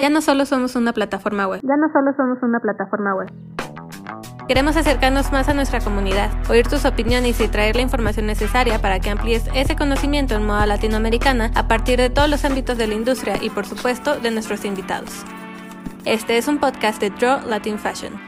Ya no solo somos una plataforma web. Ya no solo somos una plataforma web. Queremos acercarnos más a nuestra comunidad, oír tus opiniones y traer la información necesaria para que amplíes ese conocimiento en moda latinoamericana a partir de todos los ámbitos de la industria y por supuesto de nuestros invitados. Este es un podcast de Draw Latin Fashion.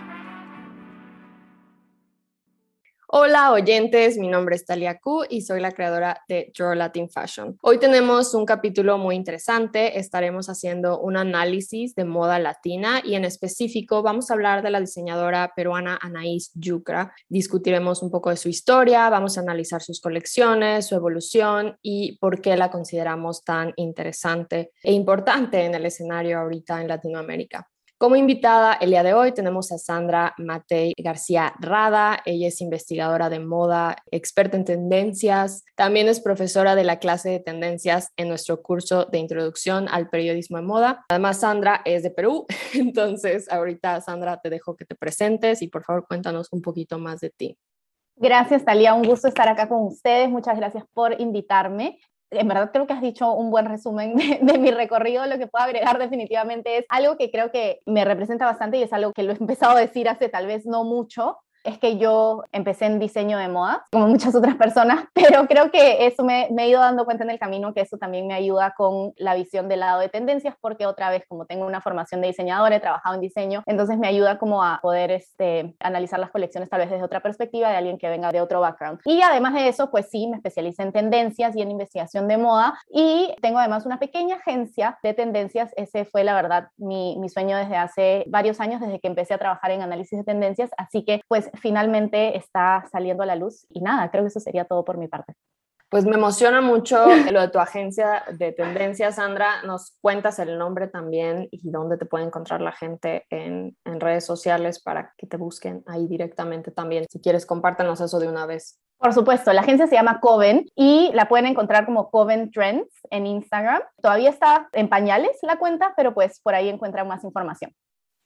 Hola oyentes, mi nombre es Talia Ku y soy la creadora de Draw Latin Fashion. Hoy tenemos un capítulo muy interesante, estaremos haciendo un análisis de moda latina y en específico vamos a hablar de la diseñadora peruana Anaís Yucra. Discutiremos un poco de su historia, vamos a analizar sus colecciones, su evolución y por qué la consideramos tan interesante e importante en el escenario ahorita en Latinoamérica. Como invitada el día de hoy tenemos a Sandra Matei García Rada. Ella es investigadora de moda, experta en tendencias. También es profesora de la clase de tendencias en nuestro curso de introducción al periodismo de moda. Además, Sandra es de Perú. Entonces, ahorita, Sandra, te dejo que te presentes y por favor cuéntanos un poquito más de ti. Gracias, Talía. Un gusto estar acá con ustedes. Muchas gracias por invitarme en verdad creo que has dicho un buen resumen de, mi recorrido. Lo que puedo agregar definitivamente es algo que creo que me representa bastante y es algo que lo he empezado a decir hace tal vez no mucho, es que yo empecé en diseño de moda, como muchas otras personas, pero creo que eso me, me, he ido dando cuenta en el camino que eso también me ayuda con la visión del lado de tendencias, porque otra vez, como tengo una formación de diseñadora, he trabajado en diseño, entonces me ayuda como a poder este, analizar las colecciones tal vez desde otra perspectiva de alguien que venga de otro background. Y además de eso, pues sí, me especialicé en tendencias y en investigación de moda y tengo además una pequeña agencia de tendencias. Ese fue, la verdad, mi, mi sueño desde hace varios años, desde que empecé a trabajar en análisis de tendencias. Así que, pues, finalmente está saliendo a la luz y nada, creo que eso sería todo por mi parte. Pues me emociona mucho lo de tu agencia de tendencias, Sandra. Nos cuentas el nombre también y dónde te puede encontrar la gente en, en, redes sociales para que te busquen ahí directamente también. Si quieres, compártanos eso de una vez. Por supuesto, la agencia se llama Coven y la pueden encontrar como Coven Trends en Instagram. Todavía está en pañales la cuenta, pero pues por ahí encuentran más información.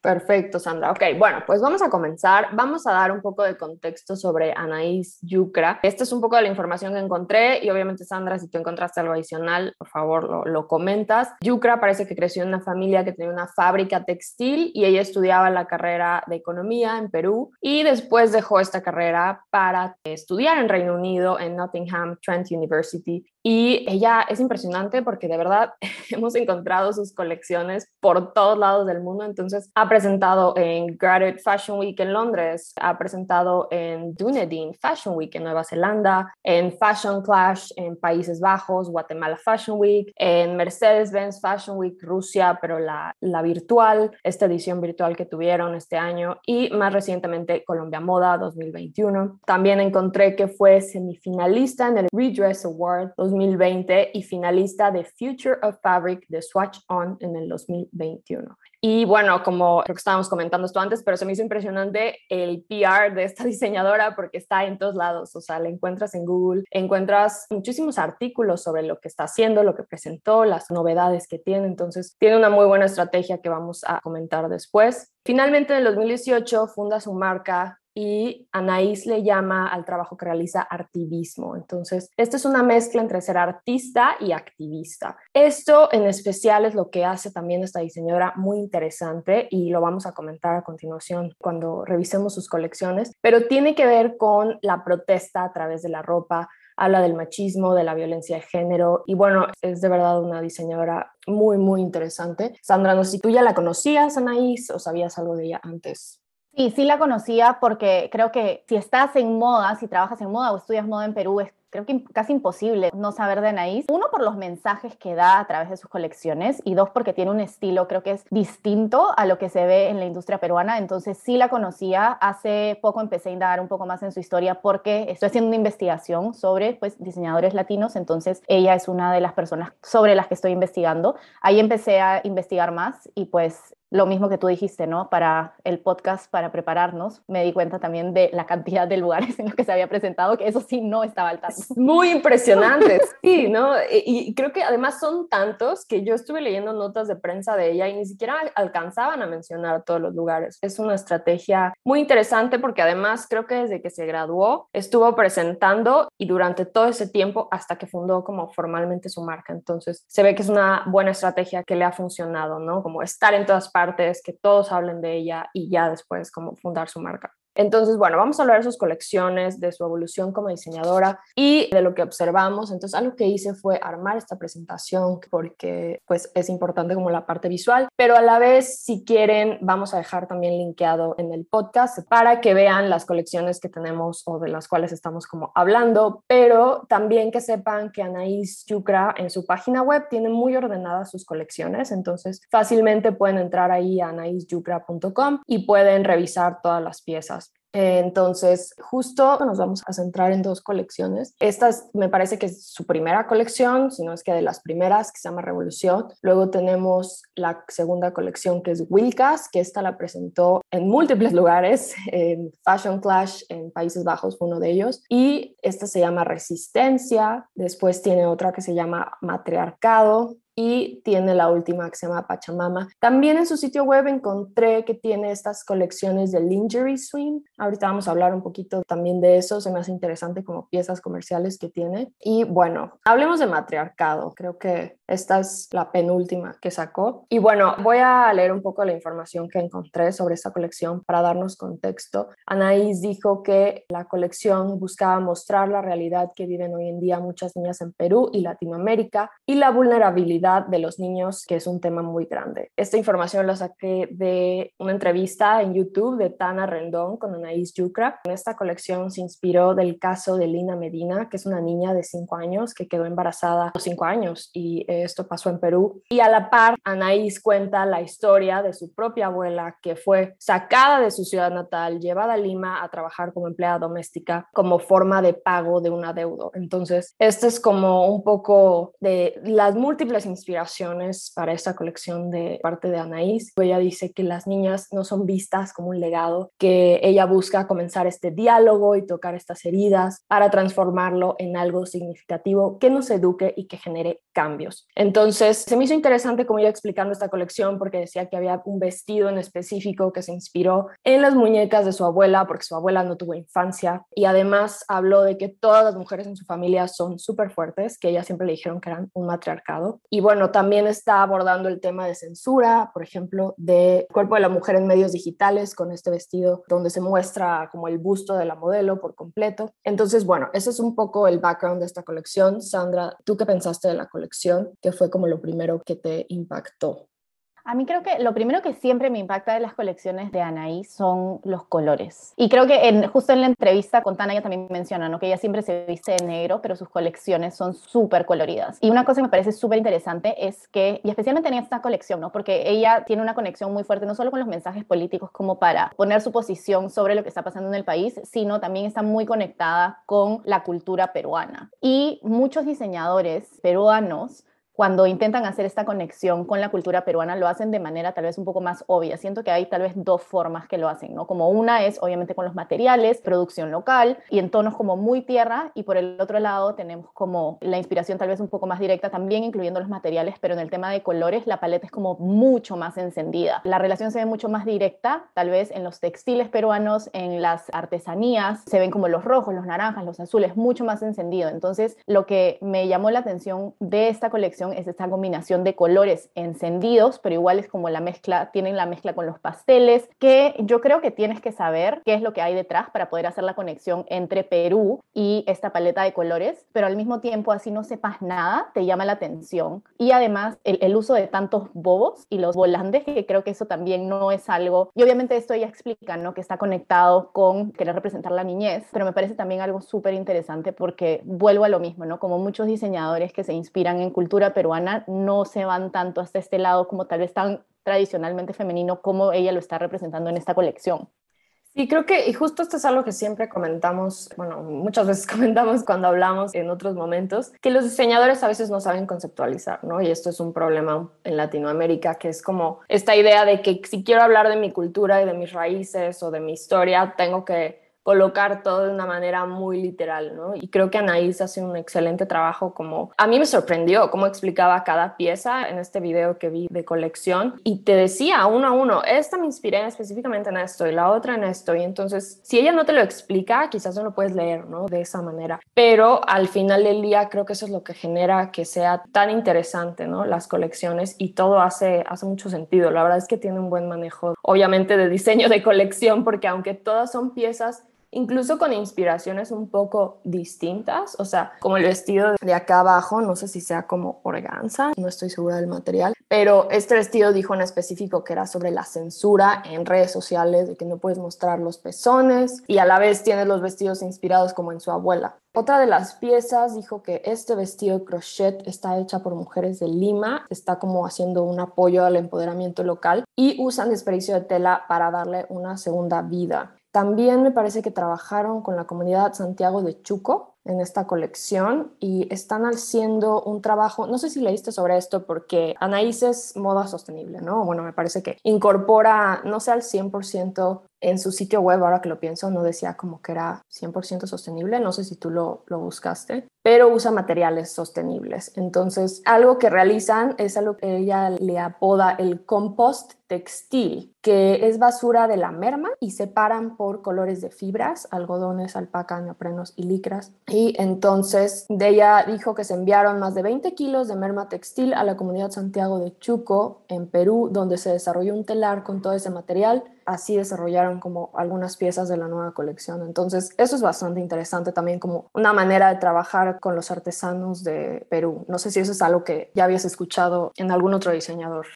Perfecto, Sandra. Ok, bueno, pues vamos a comenzar. Vamos a dar un poco de contexto sobre Anaís Yucra. Esta es un poco de la información que encontré y obviamente, Sandra, si tú encontraste algo adicional, por favor lo, lo comentas. Yucra parece que creció en una familia que tenía una fábrica textil y ella estudiaba la carrera de economía en Perú y después dejó esta carrera para estudiar en Reino Unido en Nottingham Trent University y ella es impresionante porque de verdad hemos encontrado sus colecciones por todos lados del mundo. Entonces, ha presentado en Graduate Fashion Week en Londres, ha presentado en Dunedin Fashion Week en Nueva Zelanda, en Fashion Clash en Países Bajos, Guatemala Fashion Week, en Mercedes-Benz Fashion Week Rusia, pero la, la virtual, esta edición virtual que tuvieron este año, y más recientemente Colombia Moda 2021. También encontré que fue semifinalista en el Redress Award 2020 y finalista de Future of Fabric de Swatch On en el 2021. Y bueno, como creo que estábamos comentando esto antes, pero se me hizo impresionante el PR de esta diseñadora porque está en todos lados, o sea, la encuentras en Google, encuentras muchísimos artículos sobre lo que está haciendo, lo que presentó, las novedades que tiene, entonces tiene una muy buena estrategia que vamos a comentar después. Finalmente, en el 2018 funda su marca y Anaís le llama al trabajo que realiza activismo. Entonces, esto es una mezcla entre ser artista y activista. Esto en especial es lo que hace también esta diseñadora muy interesante y lo vamos a comentar a continuación cuando revisemos sus colecciones, pero tiene que ver con la protesta a través de la ropa, habla del machismo, de la violencia de género y bueno, es de verdad una diseñadora muy, muy interesante. Sandra, no sé si tú ya la conocías, Anaís, o sabías algo de ella antes. Sí, sí la conocía porque creo que si estás en moda, si trabajas en moda o estudias moda en Perú, es creo que casi imposible no saber de Anaís. Uno, por los mensajes que da a través de sus colecciones y dos, porque tiene un estilo, creo que es distinto a lo que se ve en la industria peruana. Entonces sí la conocía. Hace poco empecé a indagar un poco más en su historia porque estoy haciendo una investigación sobre pues, diseñadores latinos. Entonces ella es una de las personas sobre las que estoy investigando. Ahí empecé a investigar más y pues lo mismo que tú dijiste, ¿no? Para el podcast, para prepararnos, me di cuenta también de la cantidad de lugares en los que se había presentado, que eso sí no estaba al tanto. Muy impresionante, sí, ¿no? Y, creo que además son tantos que yo estuve leyendo notas de prensa de ella y ni siquiera alcanzaban a mencionar todos los lugares. Es una estrategia muy interesante porque además creo que desde que se graduó estuvo presentando y durante todo ese tiempo hasta que fundó como formalmente su marca. Entonces se ve que es una buena estrategia que le ha funcionado, ¿no? Como estar en todas partes que todos hablen de ella y ya después como fundar su marca. Entonces, bueno, vamos a hablar de sus colecciones, de su evolución como diseñadora y de lo que observamos. Entonces, algo que hice fue armar esta presentación porque pues es importante como la parte visual, pero a la vez, si quieren, vamos a dejar también linkeado en el podcast para que vean las colecciones que tenemos o de las cuales estamos como hablando, pero también que sepan que Anaís Yucra en su página web tiene muy ordenadas sus colecciones, entonces fácilmente pueden entrar ahí a anaísyucra.com y pueden revisar todas las piezas. Entonces, justo nos vamos a centrar en dos colecciones. Esta me parece que es su primera colección, si no es que de las primeras, que se llama Revolución. Luego tenemos la segunda colección, que es Wilkas, que esta la presentó en múltiples lugares, en Fashion Clash en Países Bajos fue uno de ellos. Y esta se llama Resistencia. Después tiene otra que se llama Matriarcado, y tiene la última que se llama Pachamama. También en su sitio web encontré que tiene estas colecciones de lingerie swing. Ahorita vamos a hablar un poquito también de eso, se me hace interesante como piezas comerciales que tiene. Y bueno, hablemos de matriarcado, creo que esta es la penúltima que sacó. Y bueno, voy a leer un poco la información que encontré sobre esta colección para darnos contexto. Anaís dijo que la colección buscaba mostrar la realidad que viven hoy en día muchas niñas en Perú y Latinoamérica y la vulnerabilidad de los niños, que es un tema muy grande. Esta información la saqué de una entrevista en YouTube de Tana Rendón con Anaís Yucra. En esta colección se inspiró del caso de Lina Medina, que es una niña de 5 años que quedó embarazada a los 5 años y esto pasó en Perú. Y a la par, Anaís cuenta la historia de su propia abuela que fue sacada de su ciudad natal, llevada a Lima a trabajar como empleada doméstica como forma de pago de un adeudo. Entonces, este es como un poco de las múltiples inspiraciones para esta colección de parte de Anaís. Ella dice que las niñas no son vistas como un legado, que ella busca comenzar este diálogo y tocar estas heridas para transformarlo en algo significativo que nos eduque y que genere cambios. Entonces, se me hizo interesante como iba explicando esta colección porque decía que había un vestido en específico que se inspiró en las muñecas de su abuela porque su abuela no tuvo infancia y además habló de que todas las mujeres en su familia son súper fuertes, que ella siempre le dijeron que eran un matriarcado y bueno, también está abordando el tema de censura, por ejemplo, de cuerpo de la mujer en medios digitales con este vestido donde se muestra como el busto de la modelo por completo. Entonces, bueno, ese es un poco el background de esta colección. Sandra, ¿tú qué pensaste de la colección? ¿Qué fue como lo primero que te impactó? A mí creo que lo primero que siempre me impacta de las colecciones de Anaí son los colores. Y creo que en, justo en la entrevista con Tana ella también menciona ¿no? que ella siempre se viste de negro, pero sus colecciones son súper coloridas. Y una cosa que me parece súper interesante es que, y especialmente en esta colección, ¿no? porque ella tiene una conexión muy fuerte no solo con los mensajes políticos como para poner su posición sobre lo que está pasando en el país, sino también está muy conectada con la cultura peruana. Y muchos diseñadores peruanos cuando intentan hacer esta conexión con la cultura peruana, lo hacen de manera tal vez un poco más obvia. Siento que hay tal vez dos formas que lo hacen, ¿no? Como una es obviamente con los materiales, producción local y en tonos como muy tierra, y por el otro lado tenemos como la inspiración tal vez un poco más directa, también incluyendo los materiales, pero en el tema de colores la paleta es como mucho más encendida. La relación se ve mucho más directa, tal vez en los textiles peruanos, en las artesanías, se ven como los rojos, los naranjas, los azules, mucho más encendido. Entonces, lo que me llamó la atención de esta colección es esta combinación de colores encendidos, pero igual es como la mezcla, tienen la mezcla con los pasteles, que yo creo que tienes que saber qué es lo que hay detrás para poder hacer la conexión entre Perú y esta paleta de colores, pero al mismo tiempo así no sepas nada, te llama la atención. Y además el, el uso de tantos bobos y los volantes, que creo que eso también no es algo, y obviamente esto ya explica, ¿no? Que está conectado con querer representar la niñez, pero me parece también algo súper interesante porque vuelvo a lo mismo, ¿no? Como muchos diseñadores que se inspiran en cultura peruana no se van tanto hasta este lado como tal vez tan tradicionalmente femenino como ella lo está representando en esta colección. Sí, creo que, y justo esto es algo que siempre comentamos, bueno, muchas veces comentamos cuando hablamos en otros momentos, que los diseñadores a veces no saben conceptualizar, ¿no? Y esto es un problema en Latinoamérica, que es como esta idea de que si quiero hablar de mi cultura y de mis raíces o de mi historia, tengo que colocar todo de una manera muy literal, ¿no? Y creo que Anaís hace un excelente trabajo como... A mí me sorprendió cómo explicaba cada pieza en este video que vi de colección y te decía uno a uno, esta me inspiré específicamente en esto y la otra en esto. Y entonces, si ella no te lo explica, quizás no lo puedes leer, ¿no? De esa manera. Pero al final del día creo que eso es lo que genera que sea tan interesante, ¿no? Las colecciones y todo hace, hace mucho sentido. La verdad es que tiene un buen manejo, obviamente, de diseño de colección, porque aunque todas son piezas incluso con inspiraciones un poco distintas, o sea, como el vestido de acá abajo, no sé si sea como organza, no estoy segura del material, pero este vestido dijo en específico que era sobre la censura en redes sociales, de que no puedes mostrar los pezones y a la vez tiene los vestidos inspirados como en su abuela. Otra de las piezas dijo que este vestido de crochet está hecha por mujeres de Lima, está como haciendo un apoyo al empoderamiento local y usan desperdicio de tela para darle una segunda vida. También me parece que trabajaron con la comunidad Santiago de Chuco en esta colección y están haciendo un trabajo, no sé si leíste sobre esto porque Anaís es moda sostenible, ¿no? Bueno, me parece que incorpora, no sé al 100% en su sitio web, ahora que lo pienso, no decía como que era 100% sostenible, no sé si tú lo, lo, buscaste, pero usa materiales sostenibles. Entonces, algo que realizan es algo que ella le apoda el compost textil, que es basura de la merma y separan por colores de fibras, algodones, alpaca, neoprenos y licras. Y entonces de ella dijo que se enviaron más de 20 kilos de merma textil a la comunidad Santiago de Chuco, en Perú, donde se desarrolló un telar con todo ese material así desarrollaron como algunas piezas de la nueva colección. Entonces, eso es bastante interesante también como una manera de trabajar con los artesanos de Perú. No sé si eso es algo que ya habías escuchado en algún otro diseñador.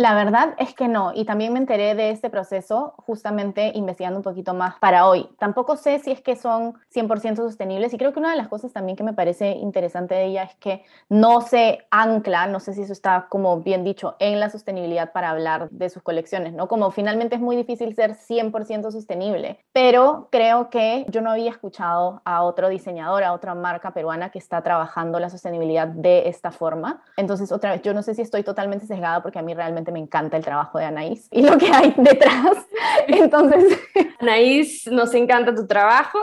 La verdad es que no, y también me enteré de este proceso justamente investigando un poquito más para hoy. Tampoco sé si es que son 100% sostenibles y creo que una de las cosas también que me parece interesante de ella es que no se ancla, no sé si eso está como bien dicho, en la sostenibilidad para hablar de sus colecciones, ¿no? Como finalmente es muy difícil ser 100% sostenible, pero creo que yo no había escuchado a otro diseñador, a otra marca peruana que está trabajando la sostenibilidad de esta forma. Entonces, otra vez, yo no sé si estoy totalmente sesgada porque a mí realmente me encanta el trabajo de Anaís y lo que hay detrás. Entonces, Anaís, nos encanta tu trabajo.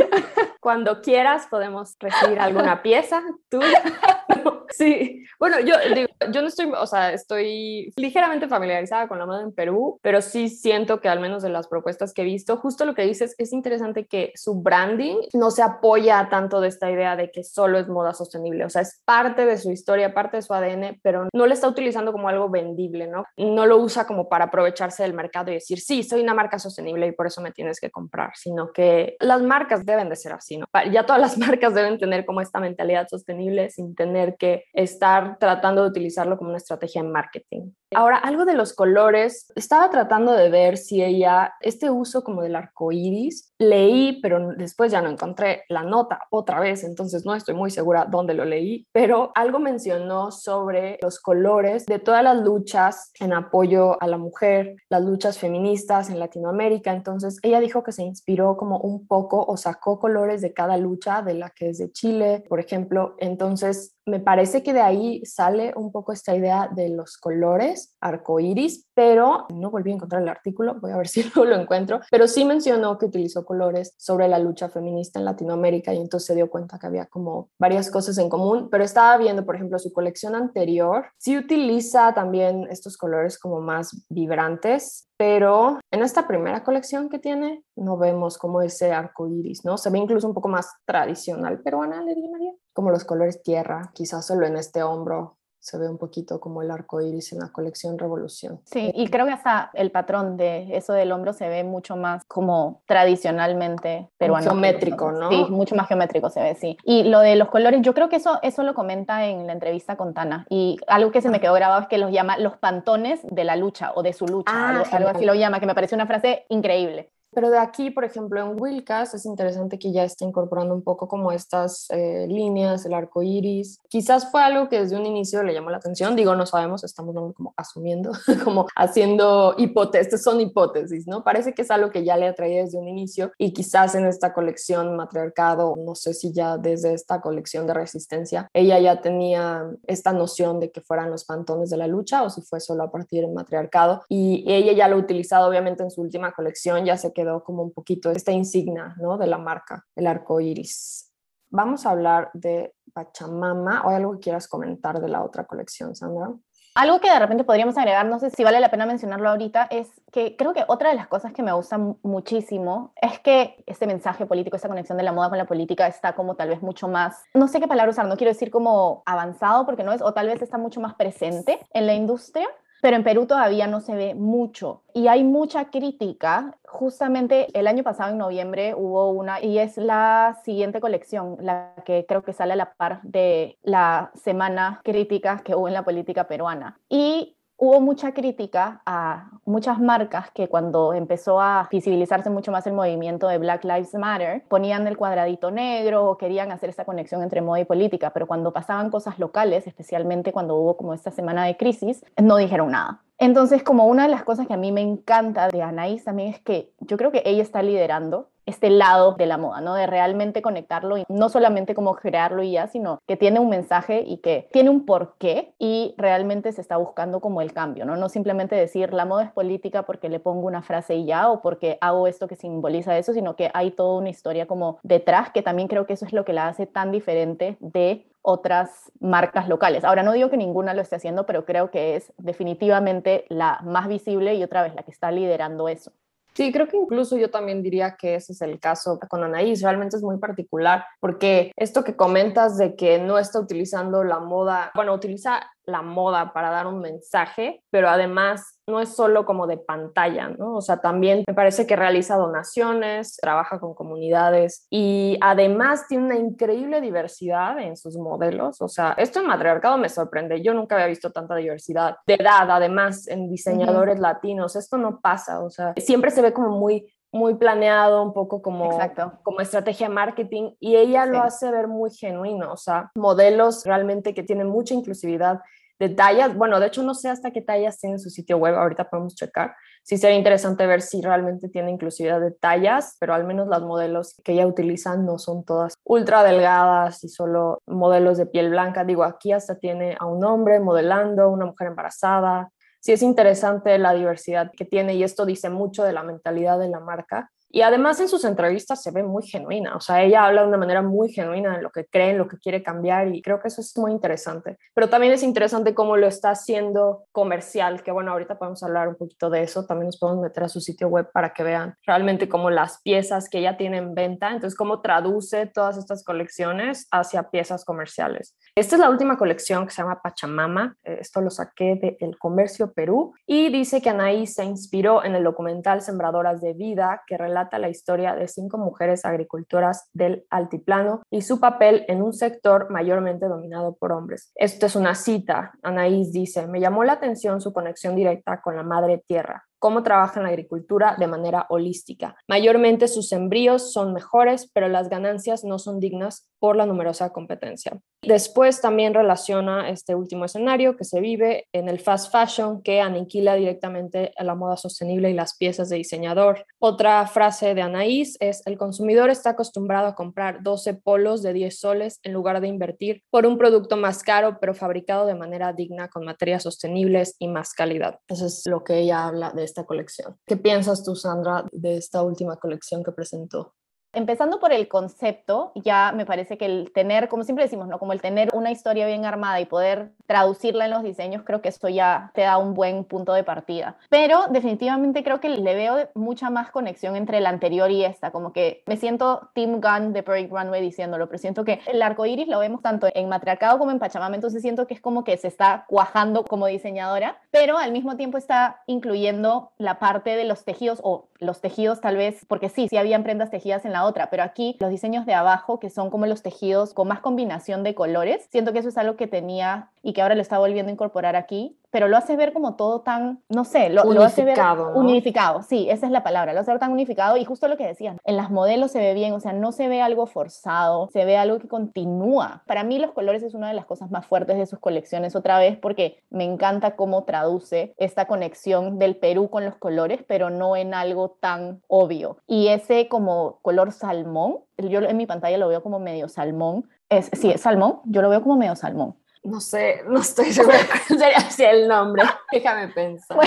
Cuando quieras podemos recibir alguna pieza tuya. Sí, bueno, yo digo, yo no estoy, o sea, estoy ligeramente familiarizada con la moda en Perú, pero sí siento que al menos de las propuestas que he visto, justo lo que dices, es interesante que su branding no se apoya tanto de esta idea de que solo es moda sostenible, o sea, es parte de su historia, parte de su ADN, pero no le está utilizando como algo vendible, ¿no? No lo usa como para aprovecharse del mercado y decir, sí, soy una marca sostenible y por eso me tienes que comprar, sino que las marcas deben de ser así, ¿no? Ya todas las marcas deben tener como esta mentalidad sostenible sin tener que estar tratando de utilizarlo como una estrategia en marketing. Ahora, algo de los colores, estaba tratando de ver si ella, este uso como del arco iris, leí, pero después ya no encontré la nota otra vez, entonces no estoy muy segura dónde lo leí, pero algo mencionó sobre los colores de todas las luchas en apoyo a la mujer, las luchas feministas en Latinoamérica, entonces ella dijo que se inspiró como un poco o sacó colores de cada lucha, de la que es de Chile, por ejemplo, entonces me parece que de ahí sale un poco esta idea de los colores arcoíris, pero no volví a encontrar el artículo, voy a ver si lo encuentro, pero sí mencionó que utilizó colores sobre la lucha feminista en Latinoamérica y entonces se dio cuenta que había como varias cosas en común, pero estaba viendo, por ejemplo, su colección anterior, sí utiliza también estos colores como más vibrantes, pero en esta primera colección que tiene no vemos como ese arco iris, ¿no? Se ve incluso un poco más tradicional peruana, le María, como los colores tierra, quizás solo en este hombro se ve un poquito como el arco iris en la colección Revolución. Sí, y creo que hasta el patrón de eso del hombro se ve mucho más como tradicionalmente peruano. Geométrico, ¿no? Sí, mucho más geométrico se ve, sí. Y lo de los colores, yo creo que eso, eso lo comenta en la entrevista con Tana. Y algo que se me ah. quedó grabado es que los llama los pantones de la lucha o de su lucha, ah, algo, así lo llama, que me parece una frase increíble. Pero de aquí, por ejemplo, en Wilcas es interesante que ya esté incorporando un poco como estas eh, líneas, el arco iris. Quizás fue algo que desde un inicio le llamó la atención. Digo, no sabemos, estamos como asumiendo, como haciendo hipótesis, son hipótesis, ¿no? Parece que es algo que ya le atraía desde un inicio y quizás en esta colección matriarcado, no sé si ya desde esta colección de resistencia, ella ya tenía esta noción de que fueran los pantones de la lucha o si fue solo a partir del matriarcado. Y ella ya lo ha utilizado obviamente en su última colección, ya se quedó como un poquito esta insignia, ¿no? De la marca, el arco iris. Vamos a hablar de Pachamama. ¿O hay algo que quieras comentar de la otra colección, Sandra? Algo que de repente podríamos agregar, no sé si vale la pena mencionarlo ahorita, es que creo que otra de las cosas que me gusta muchísimo es que este mensaje político, esta conexión de la moda con la política está como tal vez mucho más, no sé qué palabra usar, no quiero decir como avanzado porque no es, o tal vez está mucho más presente en la industria pero en Perú todavía no se ve mucho y hay mucha crítica. Justamente el año pasado, en noviembre, hubo una y es la siguiente colección, la que creo que sale a la par de la semana crítica que hubo en la política peruana. Y hubo mucha crítica a muchas marcas que cuando empezó a visibilizarse mucho más el movimiento de Black Lives Matter, ponían el cuadradito negro o querían hacer esta conexión entre moda y política, pero cuando pasaban cosas locales, especialmente cuando hubo como esta semana de crisis, no dijeron nada. Entonces, como una de las cosas que a mí me encanta de Anaís también es que yo creo que ella está liderando este lado de la moda, ¿no? De realmente conectarlo y no solamente como crearlo y ya, sino que tiene un mensaje y que tiene un porqué y realmente se está buscando como el cambio, ¿no? No simplemente decir la moda es política porque le pongo una frase y ya o porque hago esto que simboliza eso, sino que hay toda una historia como detrás que también creo que eso es lo que la hace tan diferente de otras marcas locales. Ahora, no digo que ninguna lo esté haciendo, pero creo que es definitivamente la más visible y otra vez la que está liderando eso. Sí, creo que incluso yo también diría que ese es el caso con Anaís, realmente es muy particular, porque esto que comentas de que no está utilizando la moda, bueno, utiliza la moda para dar un mensaje, pero además no es solo como de pantalla, ¿no? O sea, también me parece que realiza donaciones, trabaja con comunidades y además tiene una increíble diversidad en sus modelos. O sea, esto en matriarcado me sorprende. Yo nunca había visto tanta diversidad de edad, además, en diseñadores latinos. Esto no pasa, o sea, siempre se ve como muy muy planeado, un poco como, como estrategia marketing, y ella lo hace ver muy genuino, o sea, modelos realmente que tienen mucha inclusividad de tallas. Bueno, de hecho no sé hasta qué tallas tiene su sitio web, ahorita podemos checar. Sí sería interesante ver si realmente tiene inclusividad de tallas, pero al menos las modelos que ella utiliza no son todas ultra delgadas y solo modelos de piel blanca. Digo, aquí hasta tiene a un hombre modelando, una mujer embarazada, sí es interesante la diversidad que tiene y esto dice mucho de la mentalidad de la marca y además en sus entrevistas se ve muy genuina, o sea, ella habla de una manera muy genuina de lo que cree, en lo que quiere cambiar y creo que eso es muy interesante. Pero también es interesante cómo lo está haciendo comercial, que bueno, ahorita podemos hablar un poquito de eso, también nos podemos meter a su sitio web para que vean realmente cómo las piezas que ella tiene en venta, entonces cómo traduce todas estas colecciones hacia piezas comerciales. Esta es la última colección que se llama Pachamama, eh, esto lo saqué de El Comercio Perú y dice que Anaí se inspiró en el documental Sembradoras de Vida que relata la historia de cinco mujeres agricultoras del altiplano y su papel en un sector mayormente dominado por hombres. Esto es una cita. Anaís dice, me llamó la atención su conexión directa con la madre tierra cómo trabaja en la agricultura de manera holística. Mayormente sus sembríos son mejores, pero las ganancias no son dignas por la numerosa competencia. Después también relaciona este último escenario que se vive en el fast fashion que aniquila directamente a la moda sostenible y las piezas de diseñador. Otra frase de Anaís es, el consumidor está acostumbrado a comprar 12 polos de 10 soles en lugar de invertir por un producto más caro pero fabricado de manera digna con materias sostenibles y más calidad. Eso es lo que ella habla de colección. ¿Qué piensas tú, Sandra, de esta última colección que presentó? Empezando por el concepto, ya me parece que el tener, como siempre decimos, ¿no? Como el tener una historia bien armada y poder traducirla en los diseños, creo que eso ya te da un buen punto de partida. Pero definitivamente creo que le veo mucha más conexión entre la anterior y esta, como que me siento Tim Gunn de Break Runway diciéndolo, pero siento que el arco iris lo vemos tanto en Matriarcado como en Pachamama, entonces siento que es como que se está cuajando como diseñadora, pero al mismo tiempo está incluyendo la parte de los tejidos o los tejidos tal vez, porque sí, sí habían prendas tejidas en la otra, pero aquí los diseños de abajo, que son como los tejidos con más combinación de colores, siento que eso es algo que tenía y que ahora lo está volviendo a incorporar aquí, pero lo hace ver como todo tan, no sé, lo, lo hace ver unificado, sí, esa es la palabra, lo hace ver tan unificado y justo lo que decían, en las modelos se ve bien, o sea, no se ve algo forzado, se ve algo que continúa. Para mí los colores es una de las cosas más fuertes de sus colecciones otra vez porque me encanta cómo traduce esta conexión del Perú con los colores, pero no en algo tan obvio. Y ese como color salmón, yo en mi pantalla lo veo como medio salmón, es, sí, es salmón, yo lo veo como medio salmón no sé, no estoy segura cuál sería así el nombre. Déjame pensar.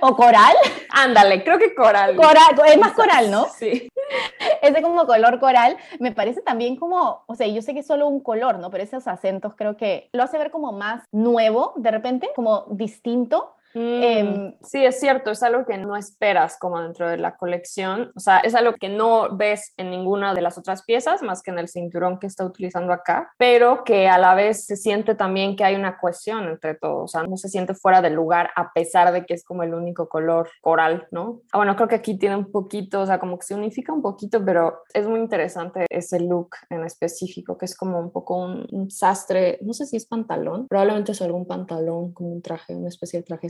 ¿O coral? Ándale, creo que coral. Coral, es más coral, ¿no? Sí. Ese como color coral me parece también como, o sea, yo sé que es solo un color, ¿no? Pero esos acentos creo que lo hace ver como más nuevo, de repente, como distinto Mm, sí, es cierto, es algo que no esperas como dentro de la colección, o sea, es algo que no ves en ninguna de las otras piezas más que en el cinturón que está utilizando acá, pero que a la vez se siente también que hay una cohesión entre todos, o sea, no se siente fuera del lugar a pesar de que es como el único color coral, ¿no? Ah, bueno, creo que aquí tiene un poquito, o sea, como que se unifica un poquito, pero es muy interesante ese look en específico, que es como un poco un, un sastre, no sé si es pantalón, probablemente es algún pantalón, como un traje, una especie de traje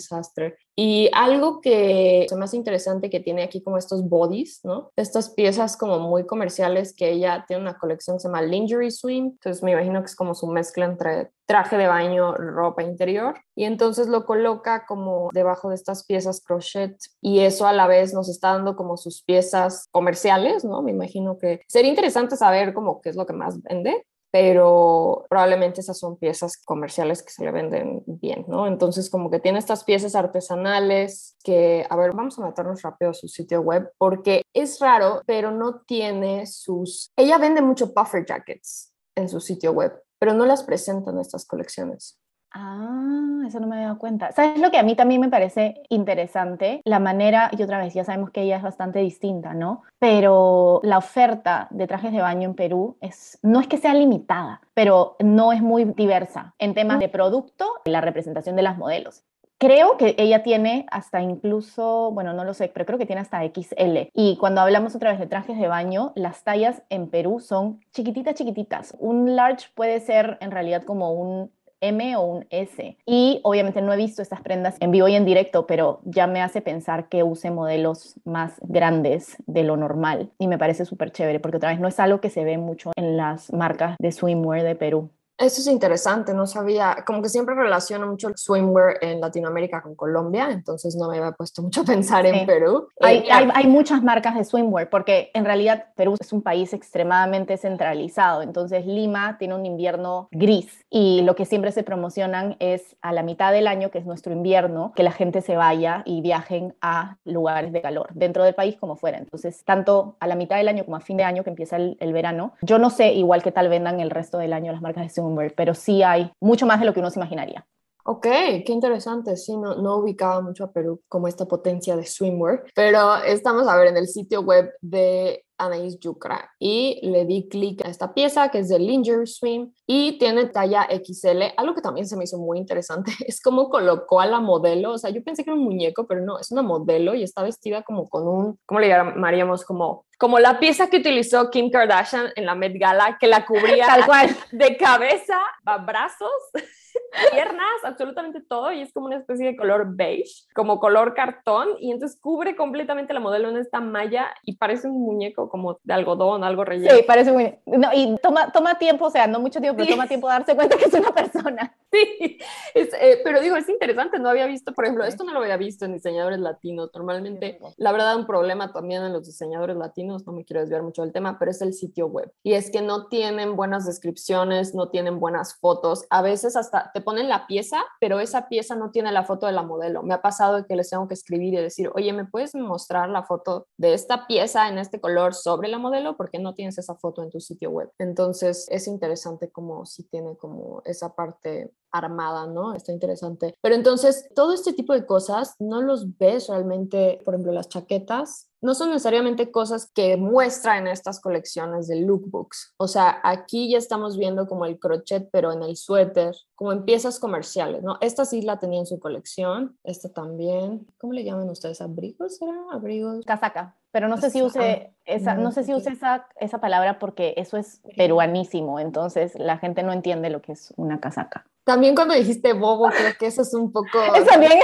y algo que es más interesante que tiene aquí como estos bodies, ¿no? Estas piezas como muy comerciales que ella tiene una colección que se llama Lingerie Swim, entonces me imagino que es como su mezcla entre traje de baño, ropa interior, y entonces lo coloca como debajo de estas piezas crochet. Y eso a la vez nos está dando como sus piezas comerciales, ¿no? Me imagino que sería interesante saber como qué es lo que más vende, pero probablemente esas son piezas comerciales que se le venden bien, ¿no? Entonces, como que tiene estas piezas artesanales que, a ver, vamos a meternos rápido a su sitio web porque es raro, pero no tiene sus... Ella vende mucho puffer jackets en su sitio web, pero no las presenta en estas colecciones. Ah, eso no me había dado cuenta. ¿Sabes lo que a mí también me parece interesante? La manera, y otra vez, ya sabemos que ella es bastante distinta, ¿no? Pero la oferta de trajes de baño en Perú es, no es que sea limitada, pero no es muy diversa en temas de producto la representación de las modelos. Creo que ella tiene hasta incluso, bueno, no lo sé, pero creo que tiene hasta XL. Y cuando hablamos otra vez de trajes de baño, las tallas en Perú son chiquititas, chiquititas. Un large puede ser en realidad como un M o un S. Y obviamente no he visto estas prendas en vivo y en directo, pero ya me hace pensar que use modelos más grandes de lo normal. Y me parece súper chévere, porque otra vez no es algo que se ve mucho en las marcas de swimwear de Perú. Eso es interesante, no sabía, como que siempre relaciono mucho el swimwear en Latinoamérica con Colombia, entonces no me había puesto mucho a pensar en Perú. Hay, eh, hay, hay, muchas marcas de swimwear, porque en realidad Perú es un país extremadamente centralizado, entonces Lima tiene un invierno gris y lo que siempre se promocionan es a la mitad del año, que es nuestro invierno, que la gente se vaya y viajen a lugares de calor, dentro del país como fuera. Entonces, tanto a la mitad del año como a fin de año, que empieza el, el verano, yo no sé igual que tal vendan el resto del año las marcas de swimwear pero sí hay mucho más de lo que uno se imaginaría. Ok, qué interesante. Sí, no, no ubicaba mucho a Perú como esta potencia de swimwear, pero estamos a ver en el sitio web de Anaís Yucra y le di clic a esta pieza que es de Linger Swim y tiene talla XL. Algo que también se me hizo muy interesante es cómo colocó a la modelo. O sea, yo pensé que era un muñeco, pero no, es una modelo y está vestida como con un, ¿cómo le llamaríamos? Como como la pieza que utilizó Kim Kardashian en la Met Gala, que la cubría Tal cual. de cabeza a brazos, piernas, absolutamente todo, y es como una especie de color beige, como color cartón, y entonces cubre completamente la modelo en esta malla y parece un muñeco como de algodón, algo relleno. Sí, parece muy... No, y toma, toma tiempo, o sea, no mucho tiempo, pero toma tiempo darse cuenta que es una persona. Sí, eh, pero digo, es interesante, no había visto, por ejemplo, esto no lo había visto en diseñadores latinos, normalmente, la verdad, un problema también en los diseñadores latinos, no me quiero desviar mucho del tema, pero es el sitio web. Y es que no tienen buenas descripciones, no tienen buenas fotos, a veces hasta te ponen la pieza, pero esa pieza no tiene la foto de la modelo. Me ha pasado que les tengo que escribir y decir, oye, ¿me puedes mostrar la foto de esta pieza en este color sobre la modelo? Porque no tienes esa foto en tu sitio web. Entonces, es interesante como si tiene como esa parte armada, ¿no? Está interesante. Pero entonces, todo este tipo de cosas no los ves realmente, por ejemplo, las chaquetas, no son necesariamente cosas que muestra en estas colecciones de lookbooks. O sea, aquí ya estamos viendo como el crochet, pero en el suéter, como en piezas comerciales, ¿no? Esta sí la tenía en su colección, esta también. ¿Cómo le llaman ustedes? ¿Abrigos? ¿Será? ¿Abrigos? Casaca. Pero no sé si use esa, no sé si use esa, esa palabra porque eso es peruanísimo, entonces la gente no entiende lo que es una casaca. También cuando dijiste bobo, creo que eso es un poco... ¿Eso bien?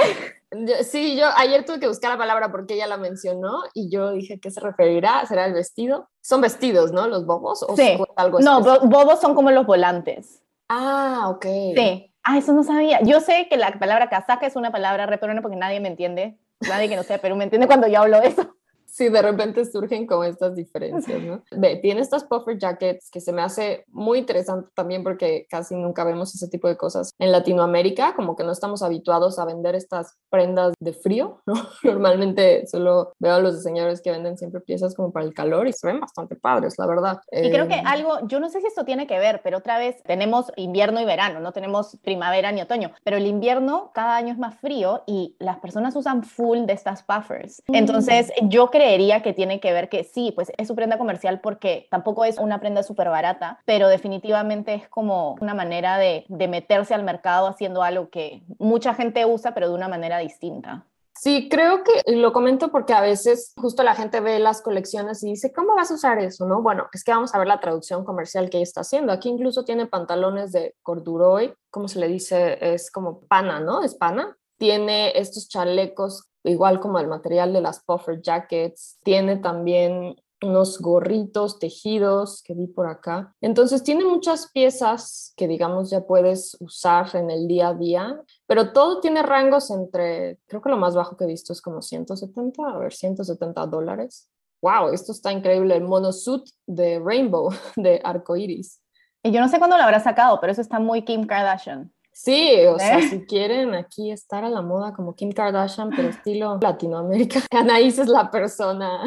sí, yo ayer tuve que buscar la palabra porque ella la mencionó y yo dije, ¿qué se referirá? ¿Será el vestido? Son vestidos, ¿no? Los bobos. ¿O sí. Algo no, bobos son como los volantes. Ah, ok. Sí. Ah, eso no sabía. Yo sé que la palabra casaca es una palabra re porque nadie me entiende. Nadie que no sea Perú me entiende cuando yo hablo de eso. Sí, de repente surgen como estas diferencias, ¿no? Ve, tiene estas puffer jackets que se me hace muy interesante también porque casi nunca vemos ese tipo de cosas en Latinoamérica, como que no estamos habituados a vender estas prendas de frío, ¿no? Normalmente solo veo a los diseñadores que venden siempre piezas como para el calor y se ven bastante padres, la verdad. Y creo que em, algo, yo no sé si esto tiene que ver, pero otra vez tenemos invierno y verano, no tenemos primavera ni otoño, pero el invierno cada año es más frío y las personas usan full de estas puffers. Mm. Entonces, yo creo creería que tiene que ver que sí, pues es su prenda comercial porque tampoco es una prenda súper barata, pero definitivamente es como una manera de, de meterse al mercado haciendo algo que mucha gente usa, pero de una manera distinta. Sí, creo que lo comento porque a veces justo la gente ve las colecciones y dice, ¿cómo vas a usar eso? ¿No? Bueno, es que vamos a ver la traducción comercial que ella está haciendo. Aquí incluso tiene pantalones de corduroy, ¿cómo se le dice? Es como pana, ¿no? Es pana. Tiene estos chalecos igual como el material de las puffer jackets, tiene también unos gorritos tejidos que vi por acá. Entonces tiene muchas piezas que digamos ya puedes usar en el día a día, pero todo tiene rangos entre, creo que lo más bajo que he visto es como 170, a ver, 170 dólares. Wow, esto está increíble, el monosuit de Rainbow, de arcoiris. Y yo no sé cuándo lo habrá sacado, pero eso está muy Kim Kardashian. Sí, o sea, si quieren aquí estar a la moda como Kim Kardashian, pero estilo Latinoamérica, Anaís es la persona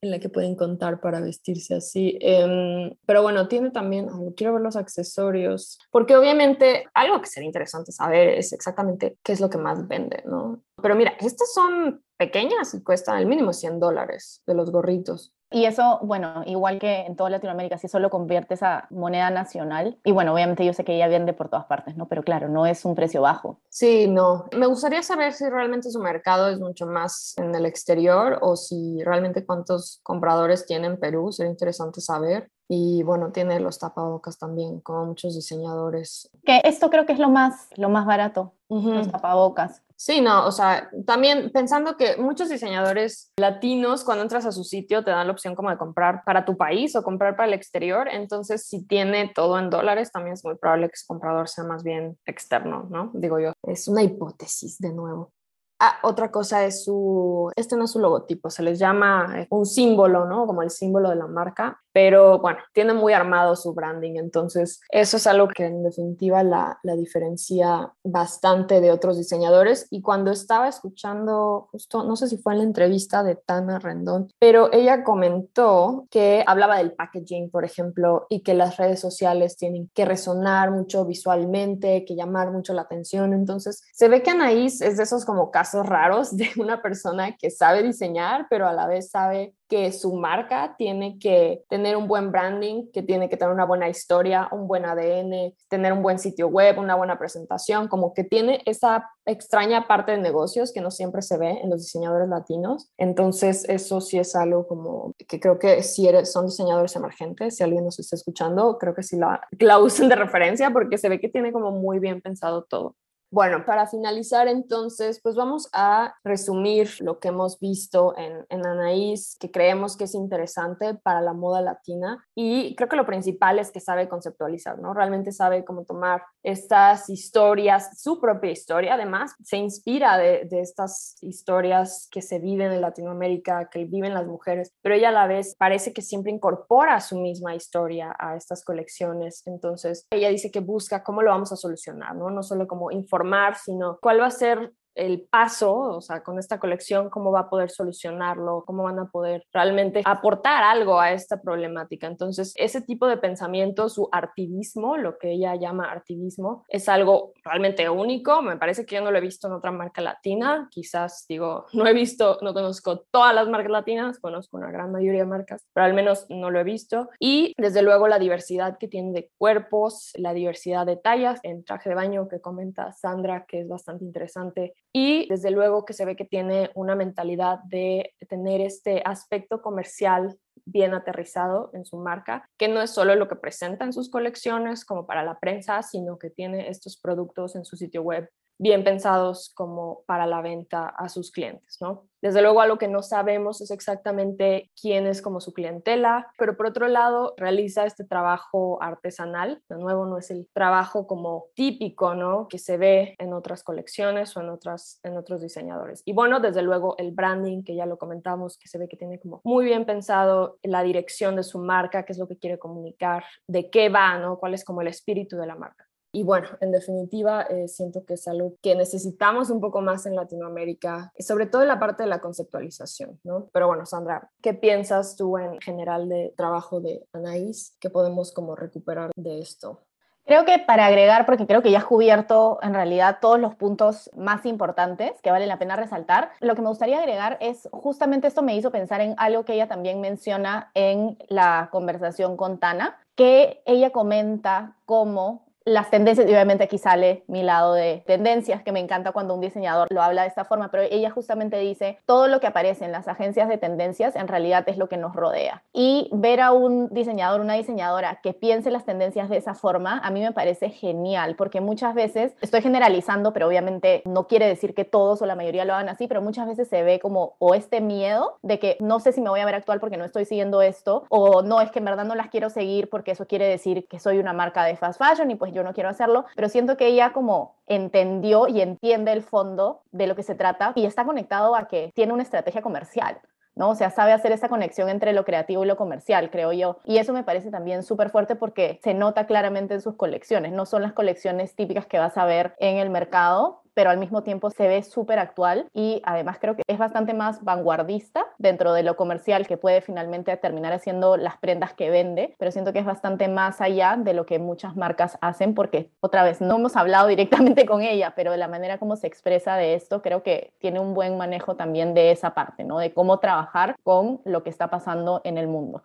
en la que pueden contar para vestirse así. Em, pero bueno, tiene también, quiero ver los accesorios, porque obviamente algo que sería interesante saber es exactamente qué es lo que más vende, ¿no? Pero mira, estas son pequeñas y cuestan el mínimo 100 dólares de los gorritos. Y eso, bueno, igual que en toda Latinoamérica, si solo conviertes a moneda nacional, y bueno, obviamente yo sé que ella vende por todas partes, ¿no? Pero claro, no es un precio bajo. Sí, no. Me gustaría saber si realmente su mercado es mucho más en el exterior o si realmente cuántos compradores tiene en Perú, sería interesante saber. Y bueno, tiene los tapabocas también, como muchos diseñadores. Que esto creo que es lo más, lo más barato, los tapabocas. Sí, no, o sea, también pensando que muchos diseñadores latinos cuando entras a su sitio te dan la opción como de comprar para tu país o comprar para el exterior, entonces si tiene todo en dólares también es muy probable que su comprador sea más bien externo, ¿no? Digo yo, es una hipótesis de nuevo. Ah, otra cosa es su, este no es su logotipo, se les llama eh, un símbolo, ¿no? Como el símbolo de la marca, pero bueno, tiene muy armado su branding, entonces eso es algo que en definitiva la, diferencia bastante de otros diseñadores. Y cuando estaba escuchando, justo, no sé si fue en la entrevista de Tana Rendón, pero ella comentó que hablaba del packaging, por ejemplo, y que las redes sociales tienen que resonar mucho visualmente, que llamar mucho la atención. Entonces, se ve que Anaís es de esos como casos raros de una persona que sabe diseñar, pero a la vez sabe que su marca tiene que tener un buen branding, que tiene que tener una buena historia, un buen ADN, tener un buen sitio web, una buena presentación, como que tiene esa extraña parte de negocios que no siempre se ve en los diseñadores latinos. Entonces, eso sí es algo como que creo que si eres, son diseñadores emergentes, si alguien nos está escuchando, creo que sí la, la usen de referencia porque se ve que tiene como muy bien pensado todo. Bueno, para finalizar entonces, pues vamos a resumir lo que hemos visto en, en, Anaís, que creemos que es interesante para la moda latina. Y creo que lo principal es que sabe conceptualizar, ¿no? Realmente sabe cómo tomar estas historias, su propia historia, además, se inspira de, de estas historias que se viven en Latinoamérica, que viven las mujeres, pero ella a la vez parece que siempre incorpora su misma historia a estas colecciones. Entonces, ella dice que busca cómo lo vamos a solucionar, ¿no? No solo como informar formar, sino cuál va a ser el paso, o sea, con esta colección, cómo va a poder solucionarlo, cómo van a poder realmente aportar algo a esta problemática. Entonces, ese tipo de pensamiento, su artivismo, lo que ella llama artivismo, es algo realmente único. Me parece que yo no lo he visto en otra marca latina. Quizás, digo, no he visto, no conozco todas las marcas latinas, conozco una gran mayoría de marcas, pero al menos no lo he visto. Y desde luego la diversidad que tiene de cuerpos, la diversidad de tallas en traje de baño que comenta Sandra, que es bastante interesante y desde luego que se ve que tiene una mentalidad de tener este aspecto comercial bien aterrizado en su marca, que no es solo lo que presenta en sus colecciones como para la prensa, sino que tiene estos productos en su sitio web bien pensados como para la venta a sus clientes, ¿no? Desde luego, algo que no sabemos es exactamente quién es como su clientela, pero por otro lado, realiza este trabajo artesanal. De nuevo, no es el trabajo como típico, ¿no? Que se ve en otras colecciones o en, otras, en otros diseñadores. Y bueno, desde luego, el branding, que ya lo comentamos, que se ve que tiene como muy bien pensado la dirección de su marca, qué es lo que quiere comunicar, de qué va, ¿no? Cuál es como el espíritu de la marca. Y bueno, en definitiva, eh, siento que es algo que necesitamos un poco más en Latinoamérica, sobre todo en la parte de la conceptualización, ¿no? Pero bueno, Sandra, ¿qué piensas tú en general de trabajo de Anaís? ¿Qué podemos como recuperar de esto? Creo que para agregar, porque creo que ya has cubierto en realidad todos los puntos más importantes que vale la pena resaltar, lo que me gustaría agregar es justamente esto me hizo pensar en algo que ella también menciona en la conversación con Tana, que ella comenta cómo las tendencias, y obviamente aquí sale mi lado de tendencias, que me encanta cuando un diseñador lo habla de esta forma, pero ella justamente dice, todo lo que aparece en las agencias de tendencias en realidad es lo que nos rodea. Y ver a un diseñador, una diseñadora que piense las tendencias de esa forma, a mí me parece genial, porque muchas veces, estoy generalizando, pero obviamente no quiere decir que todos o la mayoría lo hagan así, pero muchas veces se ve como o este miedo de que no sé si me voy a ver actual porque no estoy siguiendo esto, o no, es que en verdad no las quiero seguir porque eso quiere decir que soy una marca de fast fashion y pues yo no quiero hacerlo, pero siento que ella como entendió y entiende el fondo de lo que se trata y está conectado a que tiene una estrategia comercial. ¿no? O sea, sabe hacer esa conexión entre lo creativo y lo comercial, creo yo. Y eso me parece también súper fuerte porque se nota claramente en sus colecciones. No son las colecciones típicas que vas a ver en el mercado, pero al mismo tiempo se ve súper actual y además creo que es bastante más vanguardista dentro de lo comercial que puede finalmente terminar haciendo las prendas que vende, pero siento que es bastante más allá de lo que muchas marcas hacen porque otra vez no hemos hablado directamente con ella, pero de la manera como se expresa de esto creo que tiene un buen manejo también de esa parte, ¿no? De cómo trabajar con lo que está pasando en el mundo.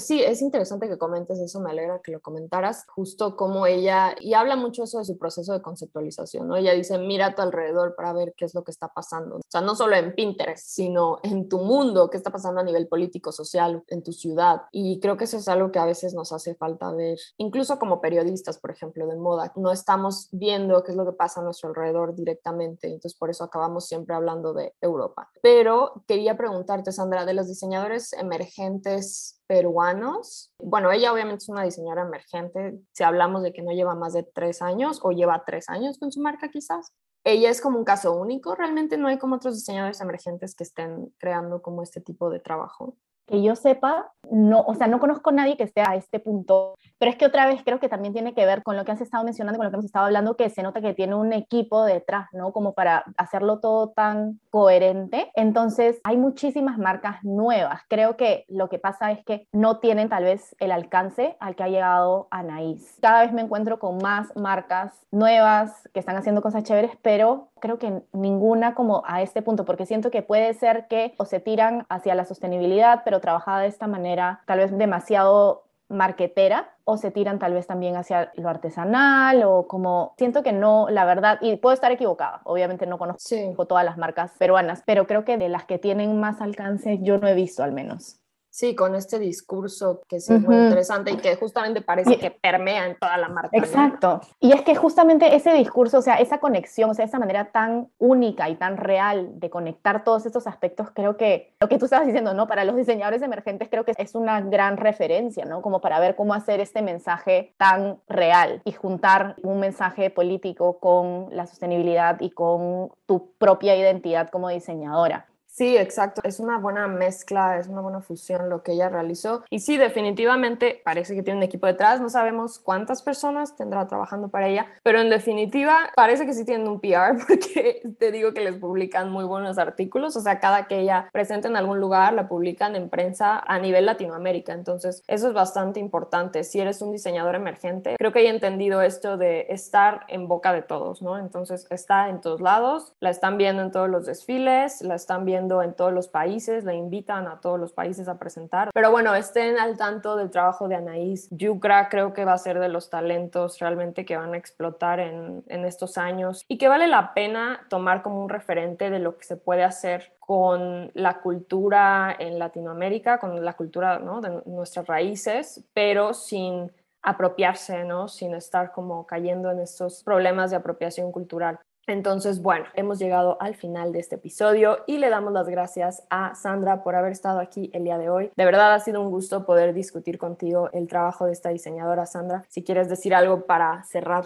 Sí, es interesante que comentes eso, me alegra que lo comentaras, justo como ella, y habla mucho eso de su proceso de conceptualización, ¿no? Ella dice, mira a tu alrededor para ver qué es lo que está pasando. O sea, no solo en Pinterest, sino en tu mundo, qué está pasando a nivel político, social, en tu ciudad. Y creo que eso es algo que a veces nos hace falta ver, incluso como periodistas, por ejemplo, de moda. No estamos viendo qué es lo que pasa a nuestro alrededor directamente, entonces por eso acabamos siempre hablando de Europa. Pero quería preguntarte, Sandra, de los diseñadores emergentes peruanos. Bueno, ella obviamente es una diseñadora emergente, si hablamos de que no lleva más de tres años o lleva tres años con su marca quizás. Ella es como un caso único, realmente no hay como otros diseñadores emergentes que estén creando como este tipo de trabajo que yo sepa, no, o sea, no conozco a nadie que esté a este punto, pero es que otra vez creo que también tiene que ver con lo que has estado mencionando, con lo que hemos estado hablando, que se nota que tiene un equipo detrás, ¿no? Como para hacerlo todo tan coherente. Entonces, hay muchísimas marcas nuevas. Creo que lo que pasa es que no tienen tal vez el alcance al que ha llegado Anaís. Cada vez me encuentro con más marcas nuevas que están haciendo cosas chéveres, pero creo que ninguna como a este punto, porque siento que puede ser que o se tiran hacia la sostenibilidad, pero trabajada de esta manera tal vez demasiado marquetera o se tiran tal vez también hacia lo artesanal o como siento que no, la verdad, y puedo estar equivocada, obviamente no conozco todas las marcas peruanas, pero creo que de las que tienen más alcance yo no he visto al menos. Sí, con este discurso que es muy interesante y que justamente parece que permea en toda la marca. Exacto. Y es que justamente ese discurso, o sea, esa conexión, o sea, esa manera tan única y tan real de conectar todos estos aspectos, creo que lo que tú estabas diciendo, ¿no? Para los diseñadores emergentes creo que es una gran referencia, ¿no? Como para ver cómo hacer este mensaje tan real y juntar un mensaje político con la sostenibilidad y con tu propia identidad como diseñadora. Sí, exacto. Es una buena mezcla, es una buena fusión lo que ella realizó. Y sí, definitivamente parece que tiene un equipo detrás. No sabemos cuántas personas tendrá trabajando para ella, pero en definitiva parece que sí tienen un PR porque te digo que les publican muy buenos artículos. O sea, cada que ella presenta en algún lugar, la publican en prensa a nivel Latinoamérica. Entonces, eso es bastante importante. Si eres un diseñador emergente, creo que he entendido esto de estar en boca de todos, ¿no? Entonces, está en todos lados, la están viendo en todos los desfiles, la están viendo haciendo en todos los países, le invitan a todos los países a presentar. Pero bueno, estén al tanto del trabajo de Anaís Yucra, creo que va a ser de los talentos realmente que van a explotar en, en estos años y que vale la pena tomar como un referente de lo que se puede hacer con la cultura en Latinoamérica, con la cultura ¿no? de nuestras raíces, pero sin apropiarse, ¿no? sin estar como cayendo en estos problemas de apropiación cultural. Entonces, bueno, hemos llegado al final de este episodio y le damos las gracias a Sandra por haber estado aquí el día de hoy. De verdad ha sido un gusto poder discutir contigo el trabajo de esta diseñadora, Sandra. Si quieres decir algo para cerrar.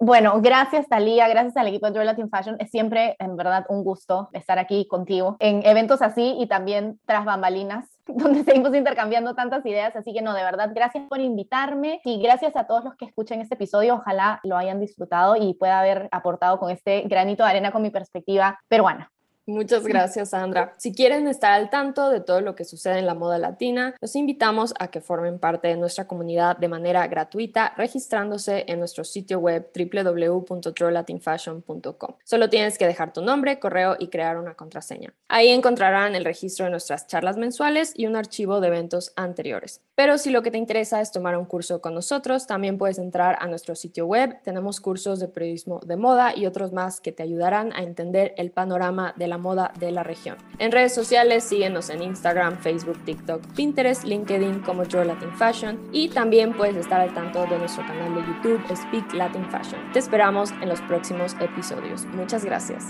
Bueno, gracias Talía, gracias al equipo de Joy Latin Fashion. Es siempre, en verdad, un gusto estar aquí contigo en eventos así y también tras bambalinas donde seguimos intercambiando tantas ideas. Así que no, de verdad, gracias por invitarme y gracias a todos los que escuchen este episodio. Ojalá lo hayan disfrutado y pueda haber aportado con este granito de arena con mi perspectiva peruana. Muchas gracias, Sandra. Si quieren estar al tanto de todo lo que sucede en la moda latina, los invitamos a que formen parte de nuestra comunidad de manera gratuita registrándose en nuestro sitio web www.trolatinfashion.com. Solo tienes que dejar tu nombre, correo y crear una contraseña. Ahí encontrarán el registro de nuestras charlas mensuales y un archivo de eventos anteriores. Pero si lo que te interesa es tomar un curso con nosotros, también puedes entrar a nuestro sitio web. Tenemos cursos de periodismo de moda y otros más que te ayudarán a entender el panorama de la moda de la región. En redes sociales síguenos en Instagram, Facebook, TikTok, Pinterest, LinkedIn como Joy Latin Fashion y también puedes estar al tanto de nuestro canal de YouTube Speak Latin Fashion. Te esperamos en los próximos episodios. Muchas gracias.